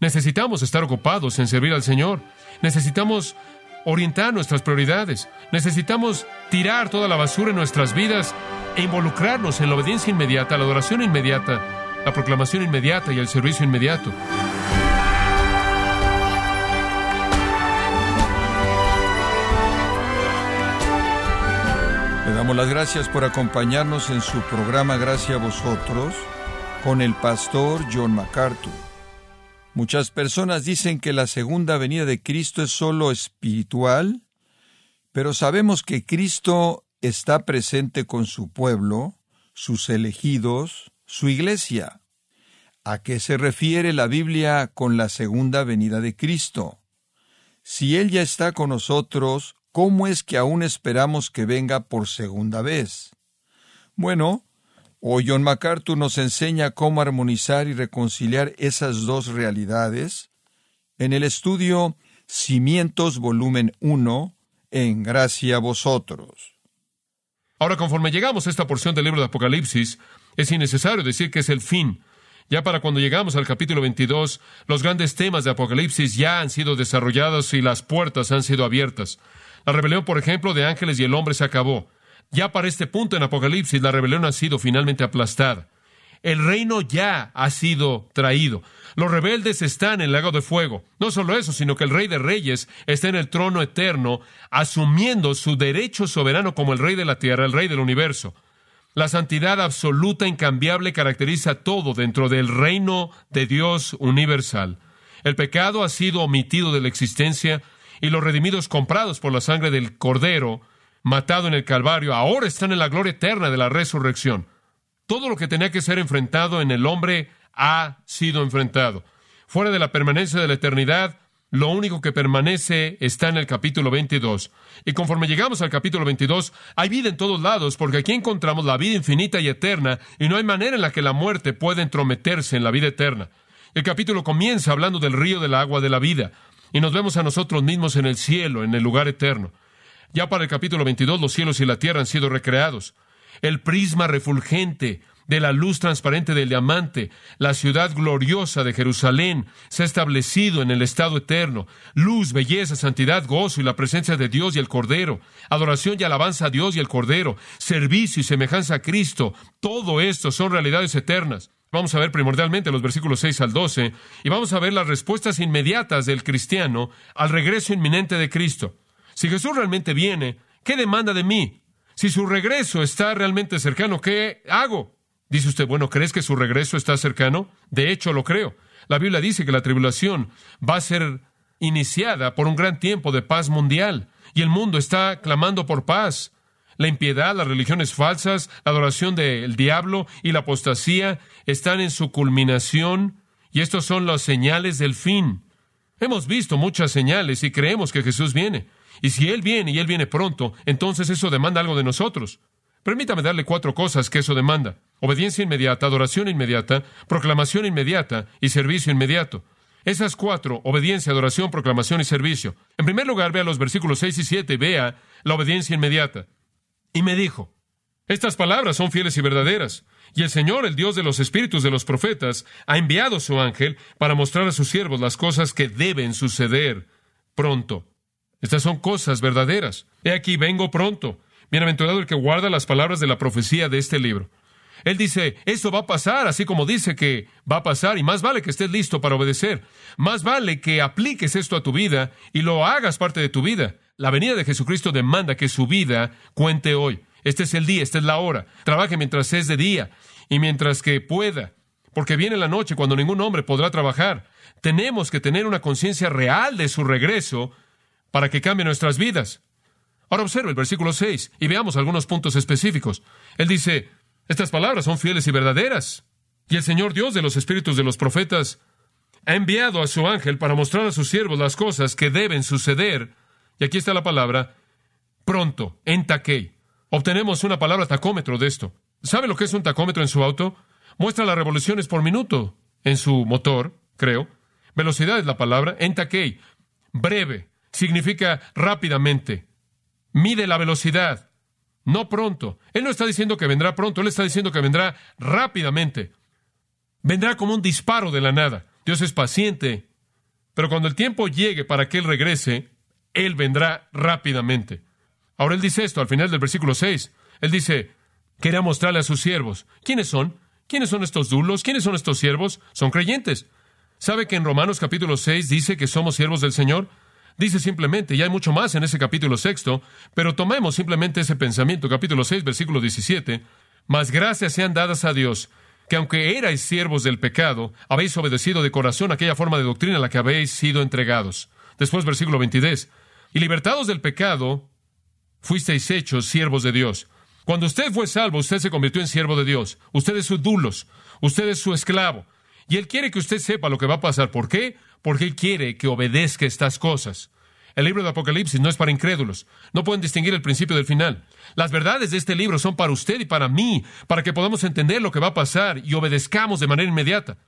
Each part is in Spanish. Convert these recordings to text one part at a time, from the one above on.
Necesitamos estar ocupados en servir al Señor. Necesitamos orientar nuestras prioridades. Necesitamos tirar toda la basura en nuestras vidas e involucrarnos en la obediencia inmediata, la adoración inmediata, la proclamación inmediata y el servicio inmediato. Le damos las gracias por acompañarnos en su programa Gracias a vosotros con el pastor John MacArthur. Muchas personas dicen que la segunda venida de Cristo es sólo espiritual, pero sabemos que Cristo está presente con su pueblo, sus elegidos, su iglesia. ¿A qué se refiere la Biblia con la segunda venida de Cristo? Si Él ya está con nosotros, ¿cómo es que aún esperamos que venga por segunda vez? Bueno, hoy John MacArthur nos enseña cómo armonizar y reconciliar esas dos realidades en el estudio Cimientos volumen 1 en Gracia a vosotros. Ahora, conforme llegamos a esta porción del libro de Apocalipsis, es innecesario decir que es el fin. Ya para cuando llegamos al capítulo 22, los grandes temas de Apocalipsis ya han sido desarrollados y las puertas han sido abiertas. La rebelión, por ejemplo, de ángeles y el hombre se acabó. Ya para este punto en Apocalipsis, la rebelión ha sido finalmente aplastada. El reino ya ha sido traído. Los rebeldes están en el lago de fuego. No solo eso, sino que el rey de reyes está en el trono eterno, asumiendo su derecho soberano como el rey de la tierra, el rey del universo. La santidad absoluta, incambiable, caracteriza todo dentro del reino de Dios universal. El pecado ha sido omitido de la existencia y los redimidos comprados por la sangre del Cordero, matado en el Calvario, ahora están en la gloria eterna de la resurrección. Todo lo que tenía que ser enfrentado en el hombre ha sido enfrentado. Fuera de la permanencia de la eternidad, lo único que permanece está en el capítulo 22. Y conforme llegamos al capítulo 22, hay vida en todos lados, porque aquí encontramos la vida infinita y eterna, y no hay manera en la que la muerte pueda entrometerse en la vida eterna. El capítulo comienza hablando del río del agua de la vida, y nos vemos a nosotros mismos en el cielo, en el lugar eterno. Ya para el capítulo 22, los cielos y la tierra han sido recreados el prisma refulgente de la luz transparente del diamante, la ciudad gloriosa de Jerusalén se ha establecido en el estado eterno. Luz, belleza, santidad, gozo y la presencia de Dios y el Cordero. Adoración y alabanza a Dios y el Cordero. Servicio y semejanza a Cristo. Todo esto son realidades eternas. Vamos a ver primordialmente los versículos 6 al 12 y vamos a ver las respuestas inmediatas del cristiano al regreso inminente de Cristo. Si Jesús realmente viene, ¿qué demanda de mí? Si su regreso está realmente cercano, ¿qué hago? Dice usted, bueno, ¿crees que su regreso está cercano? De hecho, lo creo. La Biblia dice que la tribulación va a ser iniciada por un gran tiempo de paz mundial y el mundo está clamando por paz. La impiedad, las religiones falsas, la adoración del diablo y la apostasía están en su culminación y estos son las señales del fin. Hemos visto muchas señales y creemos que Jesús viene. Y si Él viene y Él viene pronto, entonces eso demanda algo de nosotros. Permítame darle cuatro cosas que eso demanda. Obediencia inmediata, adoración inmediata, proclamación inmediata y servicio inmediato. Esas cuatro, obediencia, adoración, proclamación y servicio. En primer lugar, vea los versículos 6 y 7 y vea la obediencia inmediata. Y me dijo, estas palabras son fieles y verdaderas. Y el Señor, el Dios de los espíritus de los profetas, ha enviado su ángel para mostrar a sus siervos las cosas que deben suceder pronto. Estas son cosas verdaderas. He aquí, vengo pronto. Bienaventurado el que guarda las palabras de la profecía de este libro. Él dice, esto va a pasar, así como dice que va a pasar, y más vale que estés listo para obedecer. Más vale que apliques esto a tu vida y lo hagas parte de tu vida. La venida de Jesucristo demanda que su vida cuente hoy. Este es el día, esta es la hora. Trabaje mientras es de día y mientras que pueda, porque viene la noche cuando ningún hombre podrá trabajar. Tenemos que tener una conciencia real de su regreso para que cambie nuestras vidas. Ahora observe el versículo 6 y veamos algunos puntos específicos. Él dice, estas palabras son fieles y verdaderas. Y el Señor Dios de los espíritus de los profetas ha enviado a su ángel para mostrar a sus siervos las cosas que deben suceder. Y aquí está la palabra, pronto, en taquei. Obtenemos una palabra tacómetro de esto. ¿Sabe lo que es un tacómetro en su auto? Muestra las revoluciones por minuto en su motor, creo. Velocidad es la palabra, en taquei. Breve, significa rápidamente. Mide la velocidad, no pronto. Él no está diciendo que vendrá pronto, él está diciendo que vendrá rápidamente. Vendrá como un disparo de la nada. Dios es paciente Pero cuando el tiempo llegue para que Él regrese, Él vendrá rápidamente. Ahora Él dice esto al final del versículo 6. Él dice, quería mostrarle a sus siervos. ¿Quiénes son? ¿Quiénes son estos dulos? ¿Quiénes son estos siervos? Son creyentes. ¿Sabe que en Romanos capítulo 6 dice que somos siervos del Señor? Dice simplemente, y hay mucho más en ese capítulo sexto, pero tomemos simplemente ese pensamiento, capítulo 6, versículo 17. Mas gracias sean dadas a Dios, que aunque erais siervos del pecado, habéis obedecido de corazón aquella forma de doctrina a la que habéis sido entregados. Después, versículo 22. Y libertados del pecado, fuisteis hechos siervos de Dios. Cuando usted fue salvo, usted se convirtió en siervo de Dios. Usted es su dulos, usted es su esclavo. Y Él quiere que usted sepa lo que va a pasar. ¿Por qué? Porque Él quiere que obedezca estas cosas. El libro de Apocalipsis no es para incrédulos. No pueden distinguir el principio del final. Las verdades de este libro son para usted y para mí, para que podamos entender lo que va a pasar y obedezcamos de manera inmediata.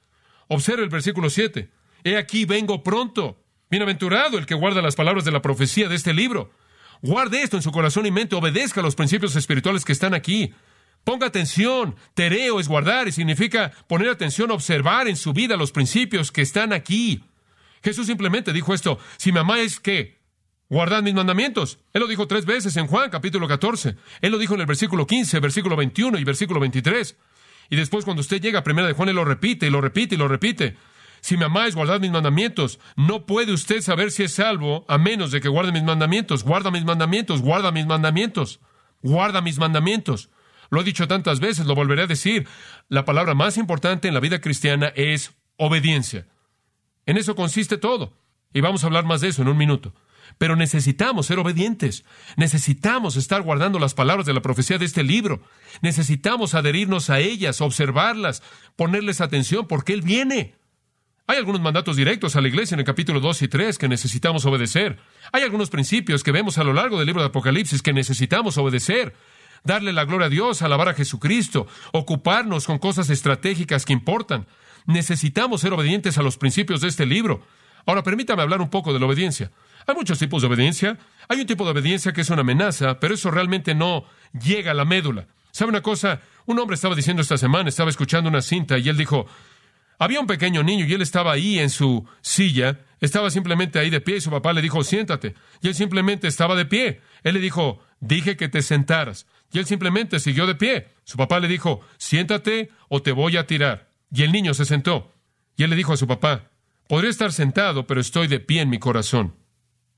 Observe el versículo 7. He aquí vengo pronto. Bienaventurado el que guarda las palabras de la profecía de este libro. Guarde esto en su corazón y mente, obedezca los principios espirituales que están aquí. Ponga atención. Tereo es guardar y significa poner atención, observar en su vida los principios que están aquí. Jesús simplemente dijo esto, si me amáis, ¿qué? Guardad mis mandamientos. Él lo dijo tres veces en Juan capítulo 14. Él lo dijo en el versículo 15, versículo 21 y versículo 23. Y después cuando usted llega a primera de Juan, él lo repite y lo repite y lo repite. Si me amáis, guardad mis mandamientos. No puede usted saber si es salvo a menos de que guarde mis mandamientos. Guarda mis mandamientos, guarda mis mandamientos. Guarda mis mandamientos. Lo he dicho tantas veces, lo volveré a decir. La palabra más importante en la vida cristiana es obediencia. En eso consiste todo. Y vamos a hablar más de eso en un minuto. Pero necesitamos ser obedientes. Necesitamos estar guardando las palabras de la profecía de este libro. Necesitamos adherirnos a ellas, observarlas, ponerles atención, porque Él viene. Hay algunos mandatos directos a la iglesia en el capítulo 2 y 3 que necesitamos obedecer. Hay algunos principios que vemos a lo largo del libro de Apocalipsis que necesitamos obedecer. Darle la gloria a Dios, alabar a Jesucristo, ocuparnos con cosas estratégicas que importan. Necesitamos ser obedientes a los principios de este libro. Ahora, permítame hablar un poco de la obediencia. Hay muchos tipos de obediencia. Hay un tipo de obediencia que es una amenaza, pero eso realmente no llega a la médula. ¿Sabe una cosa? Un hombre estaba diciendo esta semana, estaba escuchando una cinta y él dijo, había un pequeño niño y él estaba ahí en su silla, estaba simplemente ahí de pie y su papá le dijo, siéntate. Y él simplemente estaba de pie. Él le dijo, dije que te sentaras. Y él simplemente siguió de pie. Su papá le dijo, siéntate o te voy a tirar. Y el niño se sentó. Y él le dijo a su papá, podría estar sentado, pero estoy de pie en mi corazón.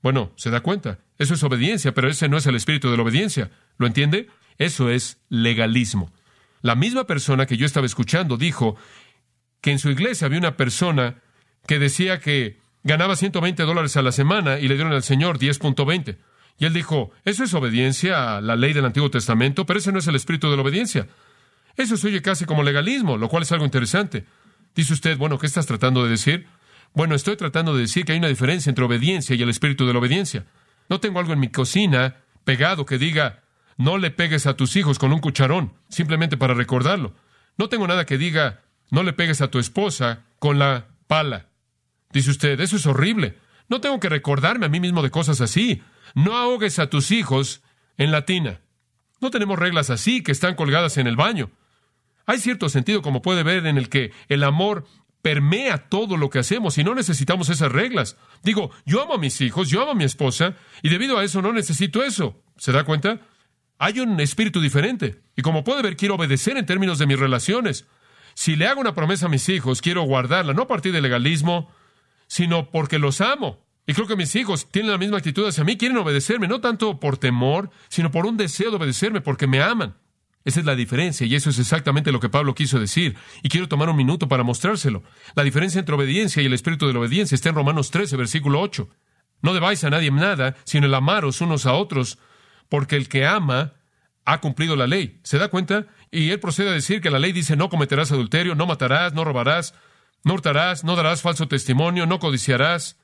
Bueno, se da cuenta. Eso es obediencia, pero ese no es el espíritu de la obediencia. ¿Lo entiende? Eso es legalismo. La misma persona que yo estaba escuchando dijo que en su iglesia había una persona que decía que ganaba 120 dólares a la semana y le dieron al Señor 10.20. Y él dijo, eso es obediencia a la ley del Antiguo Testamento, pero ese no es el espíritu de la obediencia. Eso se oye casi como legalismo, lo cual es algo interesante. Dice usted, bueno, ¿qué estás tratando de decir? Bueno, estoy tratando de decir que hay una diferencia entre obediencia y el espíritu de la obediencia. No tengo algo en mi cocina pegado que diga, no le pegues a tus hijos con un cucharón, simplemente para recordarlo. No tengo nada que diga, no le pegues a tu esposa con la pala. Dice usted, eso es horrible. No tengo que recordarme a mí mismo de cosas así. No ahogues a tus hijos en la tina. No tenemos reglas así que están colgadas en el baño. Hay cierto sentido, como puede ver, en el que el amor permea todo lo que hacemos y no necesitamos esas reglas. Digo, yo amo a mis hijos, yo amo a mi esposa y debido a eso no necesito eso. ¿Se da cuenta? Hay un espíritu diferente y como puede ver quiero obedecer en términos de mis relaciones. Si le hago una promesa a mis hijos, quiero guardarla, no a partir del legalismo, sino porque los amo. Y creo que mis hijos tienen la misma actitud hacia mí, quieren obedecerme, no tanto por temor, sino por un deseo de obedecerme, porque me aman. Esa es la diferencia y eso es exactamente lo que Pablo quiso decir. Y quiero tomar un minuto para mostrárselo. La diferencia entre obediencia y el espíritu de la obediencia está en Romanos 13, versículo 8. No debáis a nadie nada, sino el amaros unos a otros, porque el que ama ha cumplido la ley. ¿Se da cuenta? Y él procede a decir que la ley dice no cometerás adulterio, no matarás, no robarás, no hurtarás, no darás falso testimonio, no codiciarás,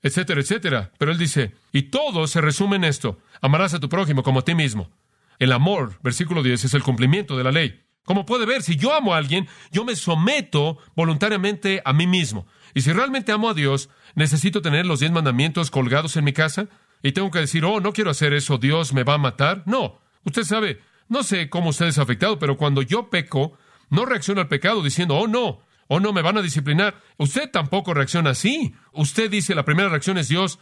etcétera, etcétera. Pero él dice, y todo se resume en esto, amarás a tu prójimo como a ti mismo. El amor, versículo 10, es el cumplimiento de la ley. Como puede ver, si yo amo a alguien, yo me someto voluntariamente a mí mismo. Y si realmente amo a Dios, necesito tener los diez mandamientos colgados en mi casa. Y tengo que decir, oh, no quiero hacer eso, Dios me va a matar. No, usted sabe, no sé cómo usted es afectado, pero cuando yo peco, no reacciono al pecado diciendo, oh, no, o no me van a disciplinar. Usted tampoco reacciona así. Usted dice, la primera reacción es Dios,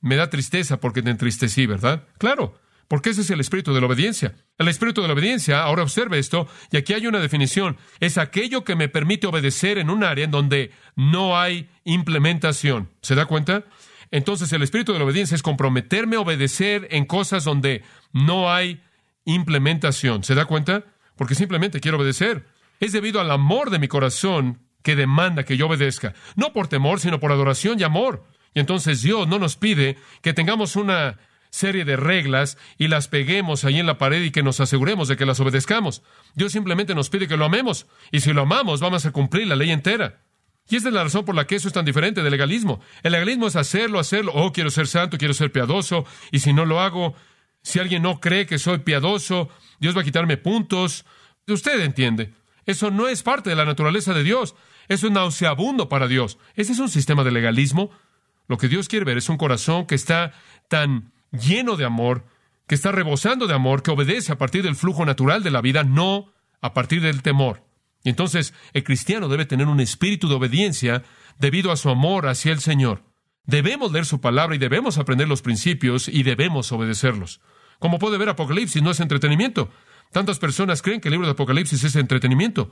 me da tristeza porque te entristecí, ¿verdad? Claro, porque ese es el espíritu de la obediencia. El espíritu de la obediencia, ahora observe esto, y aquí hay una definición, es aquello que me permite obedecer en un área en donde no hay implementación. ¿Se da cuenta? Entonces el espíritu de la obediencia es comprometerme a obedecer en cosas donde no hay implementación. ¿Se da cuenta? Porque simplemente quiero obedecer. Es debido al amor de mi corazón que demanda que yo obedezca. No por temor, sino por adoración y amor. Y entonces Dios no nos pide que tengamos una serie de reglas y las peguemos ahí en la pared y que nos aseguremos de que las obedezcamos. Dios simplemente nos pide que lo amemos. Y si lo amamos, vamos a cumplir la ley entera. Y esta es la razón por la que eso es tan diferente del legalismo. El legalismo es hacerlo, hacerlo. Oh, quiero ser santo, quiero ser piadoso. Y si no lo hago, si alguien no cree que soy piadoso, Dios va a quitarme puntos. Usted entiende. Eso no es parte de la naturaleza de Dios. Eso es nauseabundo para Dios. Ese es un sistema de legalismo. Lo que Dios quiere ver es un corazón que está tan lleno de amor, que está rebosando de amor, que obedece a partir del flujo natural de la vida, no a partir del temor. Y entonces el cristiano debe tener un espíritu de obediencia debido a su amor hacia el Señor. Debemos leer su palabra y debemos aprender los principios y debemos obedecerlos. Como puede ver, Apocalipsis no es entretenimiento. Tantas personas creen que el libro de Apocalipsis es entretenimiento.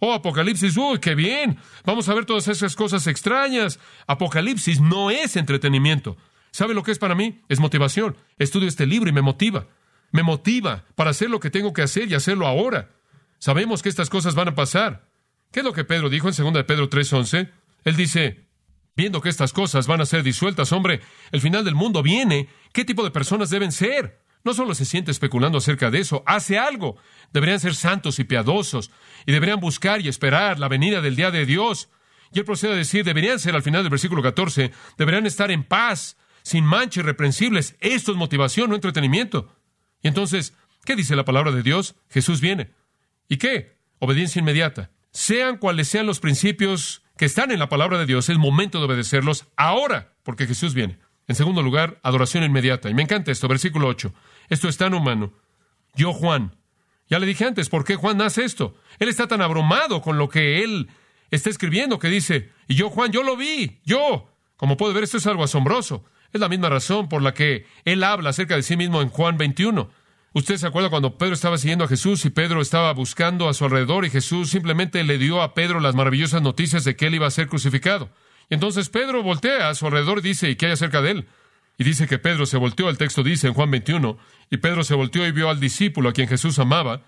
Oh, Apocalipsis, uy, qué bien. Vamos a ver todas esas cosas extrañas. Apocalipsis no es entretenimiento. ¿Sabe lo que es para mí? Es motivación. Estudio este libro y me motiva. Me motiva para hacer lo que tengo que hacer y hacerlo ahora. Sabemos que estas cosas van a pasar. ¿Qué es lo que Pedro dijo en 2 de Pedro 3:11? Él dice, viendo que estas cosas van a ser disueltas, hombre, el final del mundo viene, ¿qué tipo de personas deben ser? No solo se siente especulando acerca de eso, hace algo. Deberían ser santos y piadosos, y deberían buscar y esperar la venida del día de Dios. Y él procede a decir, deberían ser al final del versículo 14, deberían estar en paz, sin mancha, irreprensibles. Esto es motivación, no entretenimiento. Y entonces, ¿qué dice la palabra de Dios? Jesús viene. ¿Y qué? Obediencia inmediata. Sean cuales sean los principios que están en la palabra de Dios, es momento de obedecerlos ahora, porque Jesús viene. En segundo lugar, adoración inmediata. Y me encanta esto, versículo 8. Esto es tan humano. Yo, Juan, ya le dije antes, ¿por qué Juan hace esto? Él está tan abrumado con lo que él está escribiendo que dice, y yo, Juan, yo lo vi, yo. Como puede ver, esto es algo asombroso. Es la misma razón por la que él habla acerca de sí mismo en Juan 21. Usted se acuerda cuando Pedro estaba siguiendo a Jesús y Pedro estaba buscando a su alrededor y Jesús simplemente le dio a Pedro las maravillosas noticias de que él iba a ser crucificado. Y entonces Pedro voltea a su alrededor y dice, ¿y qué hay acerca de él? Y dice que Pedro se volteó, el texto dice en Juan 21, y Pedro se volteó y vio al discípulo a quien Jesús amaba,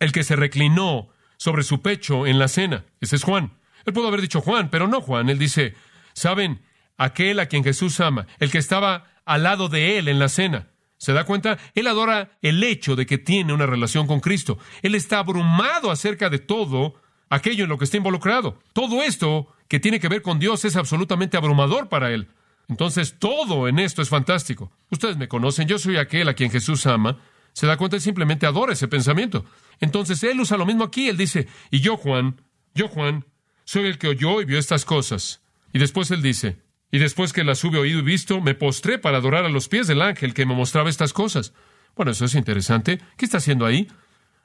el que se reclinó sobre su pecho en la cena. Ese es Juan. Él pudo haber dicho Juan, pero no Juan. Él dice, ¿saben? Aquel a quien Jesús ama, el que estaba al lado de él en la cena. ¿Se da cuenta? Él adora el hecho de que tiene una relación con Cristo. Él está abrumado acerca de todo aquello en lo que está involucrado. Todo esto que tiene que ver con Dios es absolutamente abrumador para él. Entonces, todo en esto es fantástico. Ustedes me conocen, yo soy aquel a quien Jesús ama. Se da cuenta, él simplemente adora ese pensamiento. Entonces, él usa lo mismo aquí. Él dice, y yo, Juan, yo, Juan, soy el que oyó y vio estas cosas. Y después él dice, y después que las hube oído y visto, me postré para adorar a los pies del ángel que me mostraba estas cosas. Bueno, eso es interesante. ¿Qué está haciendo ahí?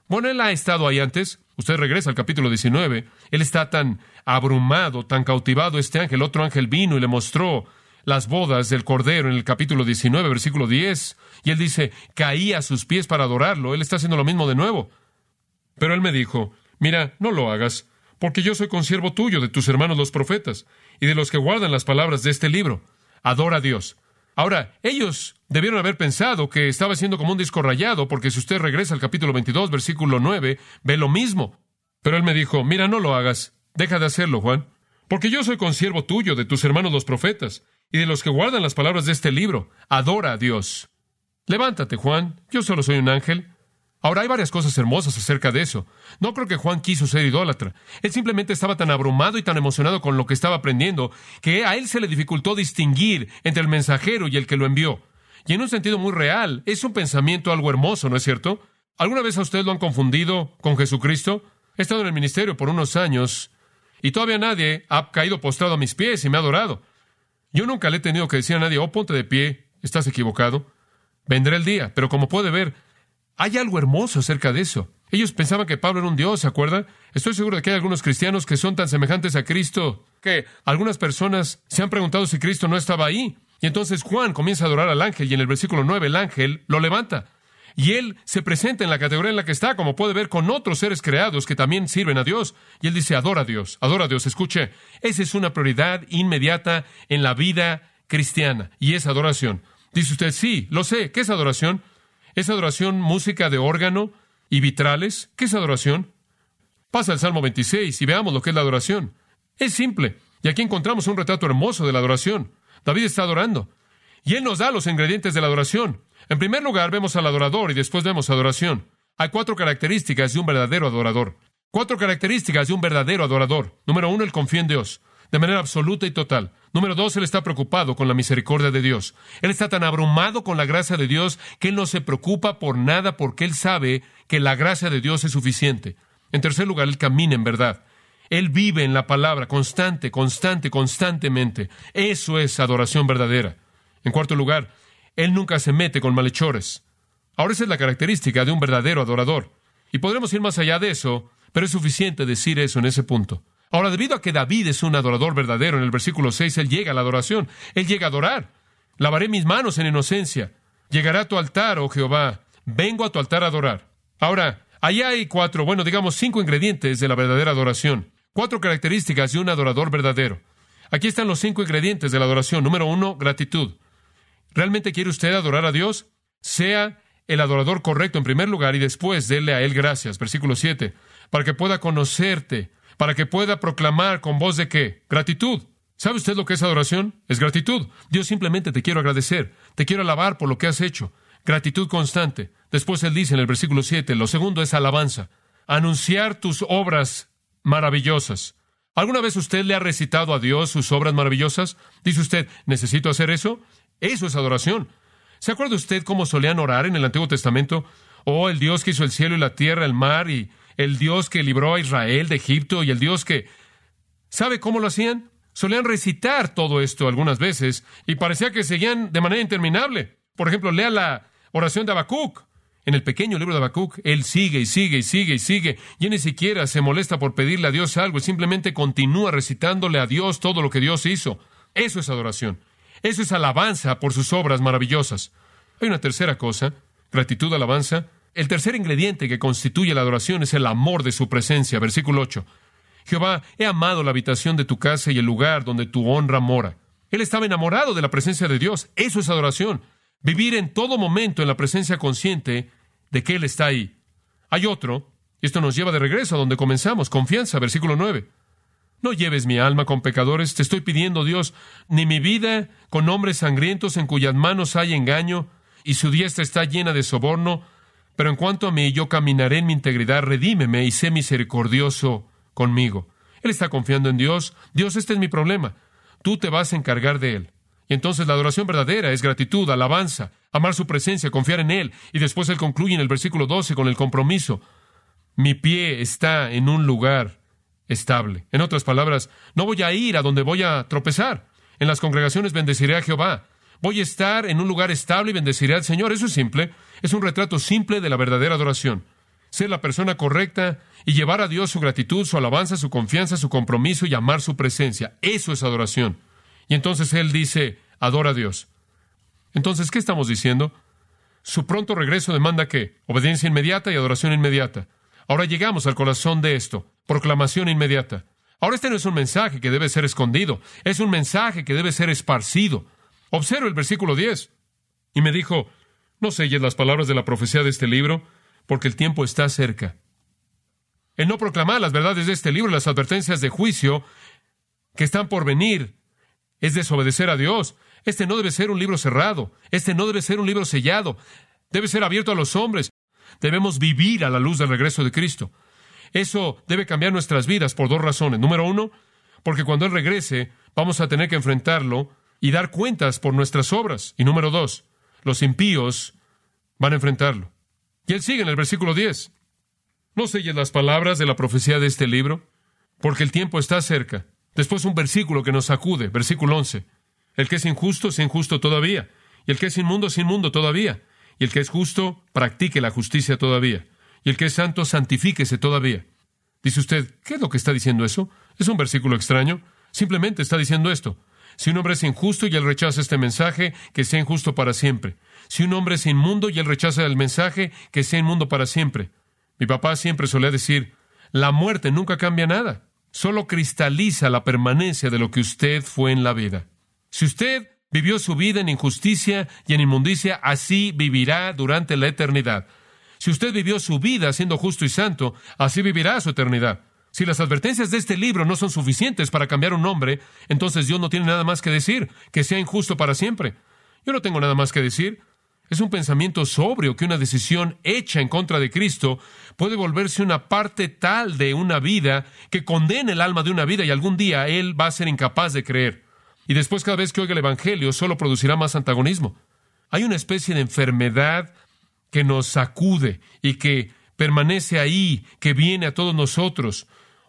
Bueno, él ha estado ahí antes. Usted regresa al capítulo 19. Él está tan abrumado, tan cautivado este ángel. Otro ángel vino y le mostró las bodas del Cordero en el capítulo 19, versículo 10. Y él dice, caí a sus pies para adorarlo. Él está haciendo lo mismo de nuevo. Pero él me dijo, mira, no lo hagas, porque yo soy consiervo tuyo, de tus hermanos los profetas y de los que guardan las palabras de este libro. Adora a Dios. Ahora, ellos debieron haber pensado que estaba siendo como un disco rayado, porque si usted regresa al capítulo 22, versículo 9, ve lo mismo. Pero él me dijo, mira, no lo hagas, deja de hacerlo, Juan, porque yo soy consiervo tuyo, de tus hermanos los profetas, y de los que guardan las palabras de este libro. Adora a Dios. Levántate, Juan, yo solo soy un ángel. Ahora hay varias cosas hermosas acerca de eso. No creo que Juan quiso ser idólatra. Él simplemente estaba tan abrumado y tan emocionado con lo que estaba aprendiendo que a él se le dificultó distinguir entre el mensajero y el que lo envió. Y en un sentido muy real, es un pensamiento algo hermoso, ¿no es cierto? ¿Alguna vez a usted lo han confundido con Jesucristo? He estado en el ministerio por unos años y todavía nadie ha caído postrado a mis pies y me ha adorado. Yo nunca le he tenido que decir a nadie, oh, ponte de pie, estás equivocado. Vendrá el día, pero como puede ver, hay algo hermoso acerca de eso. Ellos pensaban que Pablo era un Dios, ¿se acuerdan? Estoy seguro de que hay algunos cristianos que son tan semejantes a Cristo que algunas personas se han preguntado si Cristo no estaba ahí. Y entonces Juan comienza a adorar al ángel y en el versículo 9 el ángel lo levanta. Y él se presenta en la categoría en la que está, como puede ver, con otros seres creados que también sirven a Dios. Y él dice, adora a Dios, adora a Dios. Escuche, esa es una prioridad inmediata en la vida cristiana y es adoración. Dice usted, sí, lo sé. ¿Qué es adoración? ¿Es adoración música de órgano y vitrales? ¿Qué es adoración? Pasa al Salmo 26 y veamos lo que es la adoración. Es simple. Y aquí encontramos un retrato hermoso de la adoración. David está adorando. Y él nos da los ingredientes de la adoración. En primer lugar, vemos al adorador y después vemos adoración. Hay cuatro características de un verdadero adorador. Cuatro características de un verdadero adorador. Número uno, el confía en Dios, de manera absoluta y total. Número dos, él está preocupado con la misericordia de Dios. Él está tan abrumado con la gracia de Dios que él no se preocupa por nada porque él sabe que la gracia de Dios es suficiente. En tercer lugar, él camina en verdad. Él vive en la palabra constante, constante, constantemente. Eso es adoración verdadera. En cuarto lugar, él nunca se mete con malhechores. Ahora esa es la característica de un verdadero adorador. Y podremos ir más allá de eso, pero es suficiente decir eso en ese punto. Ahora, debido a que David es un adorador verdadero, en el versículo 6, él llega a la adoración. Él llega a adorar. Lavaré mis manos en inocencia. Llegará a tu altar, oh Jehová. Vengo a tu altar a adorar. Ahora, allá hay cuatro, bueno, digamos cinco ingredientes de la verdadera adoración. Cuatro características de un adorador verdadero. Aquí están los cinco ingredientes de la adoración. Número uno, gratitud. ¿Realmente quiere usted adorar a Dios? Sea el adorador correcto en primer lugar y después déle a Él gracias. Versículo 7. Para que pueda conocerte, para que pueda proclamar con voz de qué? Gratitud. ¿Sabe usted lo que es adoración? Es gratitud. Dios simplemente te quiero agradecer, te quiero alabar por lo que has hecho. Gratitud constante. Después Él dice en el versículo 7, lo segundo es alabanza. Anunciar tus obras maravillosas. ¿Alguna vez usted le ha recitado a Dios sus obras maravillosas? Dice usted, ¿necesito hacer eso? Eso es adoración. ¿Se acuerda usted cómo solían orar en el Antiguo Testamento? Oh, el Dios que hizo el cielo y la tierra, el mar, y el Dios que libró a Israel de Egipto, y el Dios que... ¿Sabe cómo lo hacían? Solían recitar todo esto algunas veces, y parecía que seguían de manera interminable. Por ejemplo, lea la oración de Habacuc. En el pequeño libro de Habacuc, él sigue y sigue y sigue y sigue, y ni siquiera se molesta por pedirle a Dios algo, y simplemente continúa recitándole a Dios todo lo que Dios hizo. Eso es adoración. Eso es alabanza por sus obras maravillosas. Hay una tercera cosa, gratitud, alabanza. El tercer ingrediente que constituye la adoración es el amor de su presencia. Versículo 8. Jehová, he amado la habitación de tu casa y el lugar donde tu honra mora. Él estaba enamorado de la presencia de Dios. Eso es adoración. Vivir en todo momento en la presencia consciente de que Él está ahí. Hay otro, y esto nos lleva de regreso a donde comenzamos, confianza, versículo 9. No lleves mi alma con pecadores, te estoy pidiendo, Dios, ni mi vida con hombres sangrientos en cuyas manos hay engaño y su diestra está llena de soborno, pero en cuanto a mí, yo caminaré en mi integridad, redímeme y sé misericordioso conmigo. Él está confiando en Dios. Dios, este es mi problema. Tú te vas a encargar de él. Y entonces la adoración verdadera es gratitud, alabanza, amar su presencia, confiar en Él. Y después Él concluye en el versículo 12 con el compromiso. Mi pie está en un lugar estable. En otras palabras, no voy a ir a donde voy a tropezar. En las congregaciones bendeciré a Jehová. Voy a estar en un lugar estable y bendeciré al Señor. Eso es simple. Es un retrato simple de la verdadera adoración. Ser la persona correcta y llevar a Dios su gratitud, su alabanza, su confianza, su compromiso y amar su presencia. Eso es adoración. Y entonces Él dice, adora a Dios. Entonces, ¿qué estamos diciendo? Su pronto regreso demanda qué? Obediencia inmediata y adoración inmediata. Ahora llegamos al corazón de esto. Proclamación inmediata. Ahora este no es un mensaje que debe ser escondido, es un mensaje que debe ser esparcido. Observo el versículo 10. Y me dijo, no selles las palabras de la profecía de este libro, porque el tiempo está cerca. El no proclamar las verdades de este libro, las advertencias de juicio que están por venir, es desobedecer a Dios. Este no debe ser un libro cerrado, este no debe ser un libro sellado, debe ser abierto a los hombres. Debemos vivir a la luz del regreso de Cristo. Eso debe cambiar nuestras vidas por dos razones. Número uno, porque cuando Él regrese vamos a tener que enfrentarlo y dar cuentas por nuestras obras. Y número dos, los impíos van a enfrentarlo. Y Él sigue en el versículo 10. No selles las palabras de la profecía de este libro, porque el tiempo está cerca. Después un versículo que nos sacude, versículo 11. El que es injusto es injusto todavía, y el que es inmundo es inmundo todavía, y el que es justo practique la justicia todavía. Y el que es santo, santifíquese todavía. Dice usted, ¿qué es lo que está diciendo eso? Es un versículo extraño. Simplemente está diciendo esto. Si un hombre es injusto y él rechaza este mensaje, que sea injusto para siempre. Si un hombre es inmundo y él rechaza el mensaje, que sea inmundo para siempre. Mi papá siempre solía decir, la muerte nunca cambia nada, solo cristaliza la permanencia de lo que usted fue en la vida. Si usted vivió su vida en injusticia y en inmundicia, así vivirá durante la eternidad. Si usted vivió su vida siendo justo y santo, así vivirá su eternidad. Si las advertencias de este libro no son suficientes para cambiar un hombre, entonces Dios no tiene nada más que decir, que sea injusto para siempre. Yo no tengo nada más que decir. Es un pensamiento sobrio que una decisión hecha en contra de Cristo puede volverse una parte tal de una vida que condena el alma de una vida y algún día Él va a ser incapaz de creer. Y después cada vez que oiga el Evangelio solo producirá más antagonismo. Hay una especie de enfermedad que nos sacude y que permanece ahí, que viene a todos nosotros,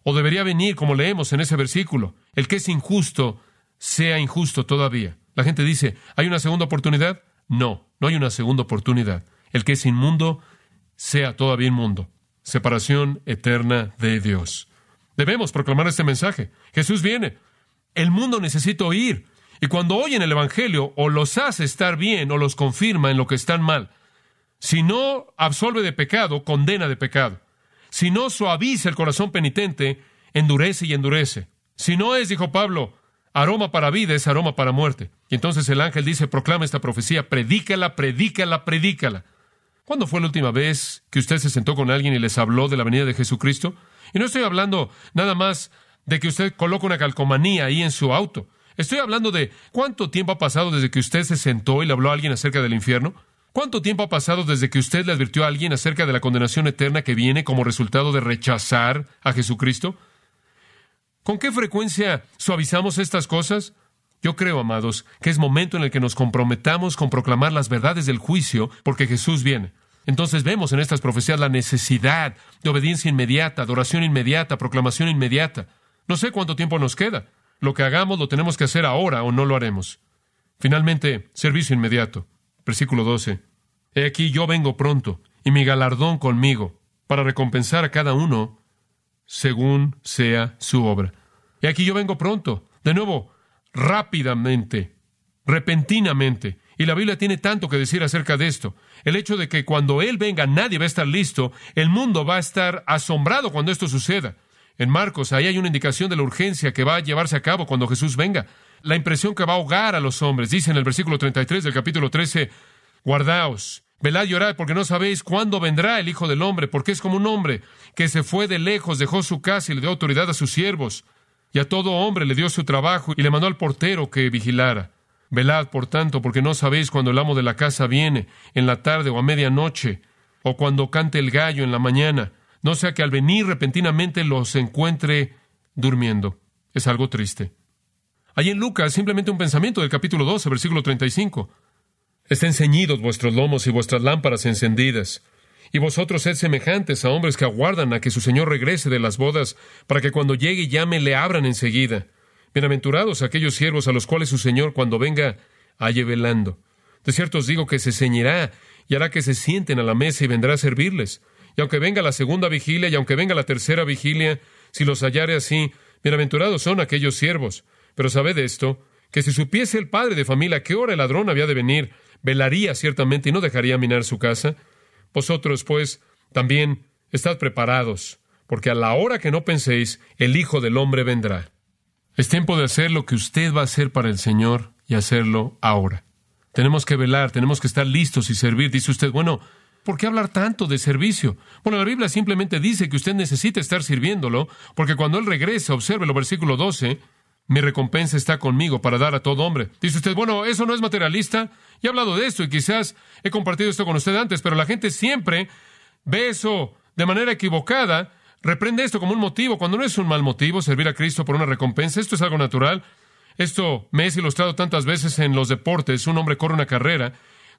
o debería venir, como leemos en ese versículo, el que es injusto sea injusto todavía. La gente dice, ¿hay una segunda oportunidad? No, no hay una segunda oportunidad. El que es inmundo sea todavía inmundo. Separación eterna de Dios. Debemos proclamar este mensaje. Jesús viene. El mundo necesita oír. Y cuando oyen el Evangelio, o los hace estar bien o los confirma en lo que están mal. Si no absolve de pecado, condena de pecado. Si no suaviza el corazón penitente, endurece y endurece. Si no es, dijo Pablo, aroma para vida, es aroma para muerte. Y entonces el ángel dice, proclama esta profecía, predícala, predícala, predícala. ¿Cuándo fue la última vez que usted se sentó con alguien y les habló de la venida de Jesucristo? Y no estoy hablando nada más de que usted coloca una calcomanía ahí en su auto. Estoy hablando de cuánto tiempo ha pasado desde que usted se sentó y le habló a alguien acerca del infierno. ¿Cuánto tiempo ha pasado desde que usted le advirtió a alguien acerca de la condenación eterna que viene como resultado de rechazar a Jesucristo? ¿Con qué frecuencia suavizamos estas cosas? Yo creo, amados, que es momento en el que nos comprometamos con proclamar las verdades del juicio porque Jesús viene. Entonces vemos en estas profecías la necesidad de obediencia inmediata, adoración inmediata, proclamación inmediata. No sé cuánto tiempo nos queda. Lo que hagamos lo tenemos que hacer ahora o no lo haremos. Finalmente, servicio inmediato. Versículo 12. He aquí yo vengo pronto, y mi galardón conmigo, para recompensar a cada uno según sea su obra. He aquí yo vengo pronto, de nuevo, rápidamente, repentinamente. Y la Biblia tiene tanto que decir acerca de esto. El hecho de que cuando Él venga nadie va a estar listo, el mundo va a estar asombrado cuando esto suceda. En Marcos, ahí hay una indicación de la urgencia que va a llevarse a cabo cuando Jesús venga la impresión que va a ahogar a los hombres. Dice en el versículo 33 del capítulo 13, guardaos, velad y orad, porque no sabéis cuándo vendrá el Hijo del Hombre, porque es como un hombre que se fue de lejos, dejó su casa y le dio autoridad a sus siervos, y a todo hombre le dio su trabajo y le mandó al portero que vigilara. Velad, por tanto, porque no sabéis cuándo el amo de la casa viene, en la tarde o a medianoche, o cuando cante el gallo en la mañana, no sea que al venir repentinamente los encuentre durmiendo. Es algo triste. Hay en Lucas simplemente un pensamiento del capítulo 12, versículo 35. Estén ceñidos vuestros lomos y vuestras lámparas encendidas. Y vosotros sed semejantes a hombres que aguardan a que su Señor regrese de las bodas, para que cuando llegue y llame le abran enseguida. Bienaventurados aquellos siervos a los cuales su Señor cuando venga halle velando. De cierto os digo que se ceñirá y hará que se sienten a la mesa y vendrá a servirles. Y aunque venga la segunda vigilia y aunque venga la tercera vigilia, si los hallare así, bienaventurados son aquellos siervos. Pero sabed esto, que si supiese el padre de familia qué hora el ladrón había de venir, velaría ciertamente y no dejaría minar su casa. Vosotros, pues, también estad preparados, porque a la hora que no penséis, el Hijo del Hombre vendrá. Es tiempo de hacer lo que usted va a hacer para el Señor y hacerlo ahora. Tenemos que velar, tenemos que estar listos y servir. Dice usted, bueno, ¿por qué hablar tanto de servicio? Bueno, la Biblia simplemente dice que usted necesita estar sirviéndolo, porque cuando Él regrese, observe el versículo 12, mi recompensa está conmigo para dar a todo hombre. Dice usted, bueno, eso no es materialista. Y he hablado de esto y quizás he compartido esto con usted antes, pero la gente siempre ve eso de manera equivocada, reprende esto como un motivo, cuando no es un mal motivo servir a Cristo por una recompensa. Esto es algo natural. Esto me es ilustrado tantas veces en los deportes. Un hombre corre una carrera,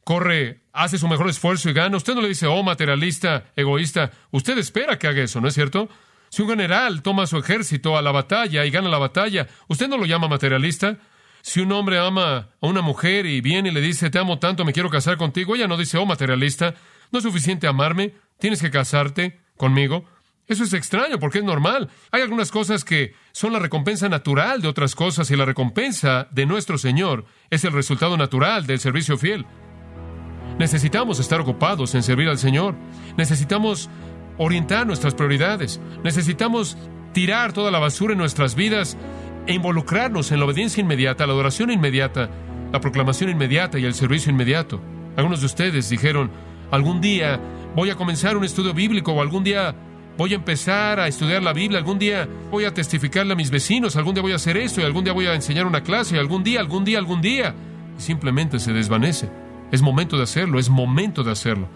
corre, hace su mejor esfuerzo y gana. Usted no le dice, oh, materialista, egoísta. Usted espera que haga eso, ¿no es cierto? Si un general toma su ejército a la batalla y gana la batalla, ¿usted no lo llama materialista? Si un hombre ama a una mujer y viene y le dice, te amo tanto, me quiero casar contigo, ella no dice, oh materialista, no es suficiente amarme, ¿Tienes que casarte conmigo? Eso es extraño porque es normal. Hay algunas cosas que son la recompensa natural de otras cosas y la recompensa de nuestro Señor es el resultado natural del servicio fiel. Necesitamos estar ocupados en servir al Señor. Necesitamos orientar nuestras prioridades. Necesitamos tirar toda la basura en nuestras vidas e involucrarnos en la obediencia inmediata, la adoración inmediata, la proclamación inmediata y el servicio inmediato. Algunos de ustedes dijeron, algún día voy a comenzar un estudio bíblico o algún día voy a empezar a estudiar la Biblia, algún día voy a testificarle a mis vecinos, algún día voy a hacer esto y algún día voy a enseñar una clase, y algún día, algún día, algún día. Simplemente se desvanece. Es momento de hacerlo, es momento de hacerlo.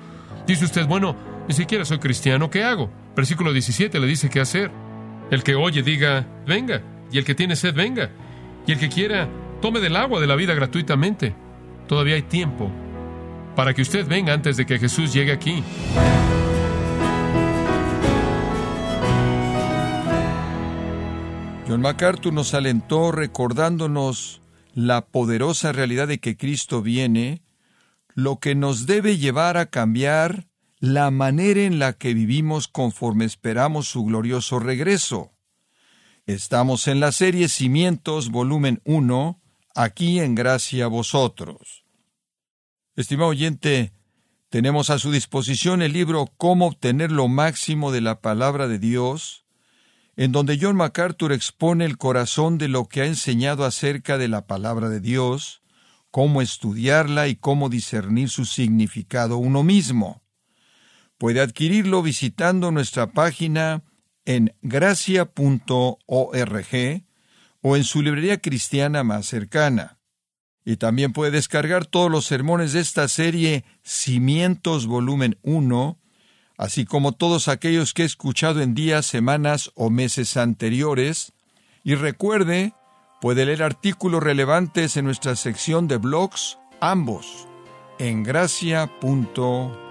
Dice usted, bueno, ni siquiera soy cristiano, ¿qué hago? Versículo 17 le dice qué hacer. El que oye diga, venga, y el que tiene sed, venga, y el que quiera, tome del agua de la vida gratuitamente. Todavía hay tiempo para que usted venga antes de que Jesús llegue aquí. John MacArthur nos alentó recordándonos la poderosa realidad de que Cristo viene, lo que nos debe llevar a cambiar la manera en la que vivimos conforme esperamos su glorioso regreso. Estamos en la serie Cimientos, volumen 1, aquí en Gracia a vosotros. Estimado oyente, tenemos a su disposición el libro Cómo obtener lo máximo de la palabra de Dios, en donde John MacArthur expone el corazón de lo que ha enseñado acerca de la palabra de Dios, cómo estudiarla y cómo discernir su significado uno mismo. Puede adquirirlo visitando nuestra página en gracia.org o en su librería cristiana más cercana. Y también puede descargar todos los sermones de esta serie Cimientos volumen 1 así como todos aquellos que he escuchado en días, semanas o meses anteriores. Y recuerde, puede leer artículos relevantes en nuestra sección de blogs, ambos, en gracia.org.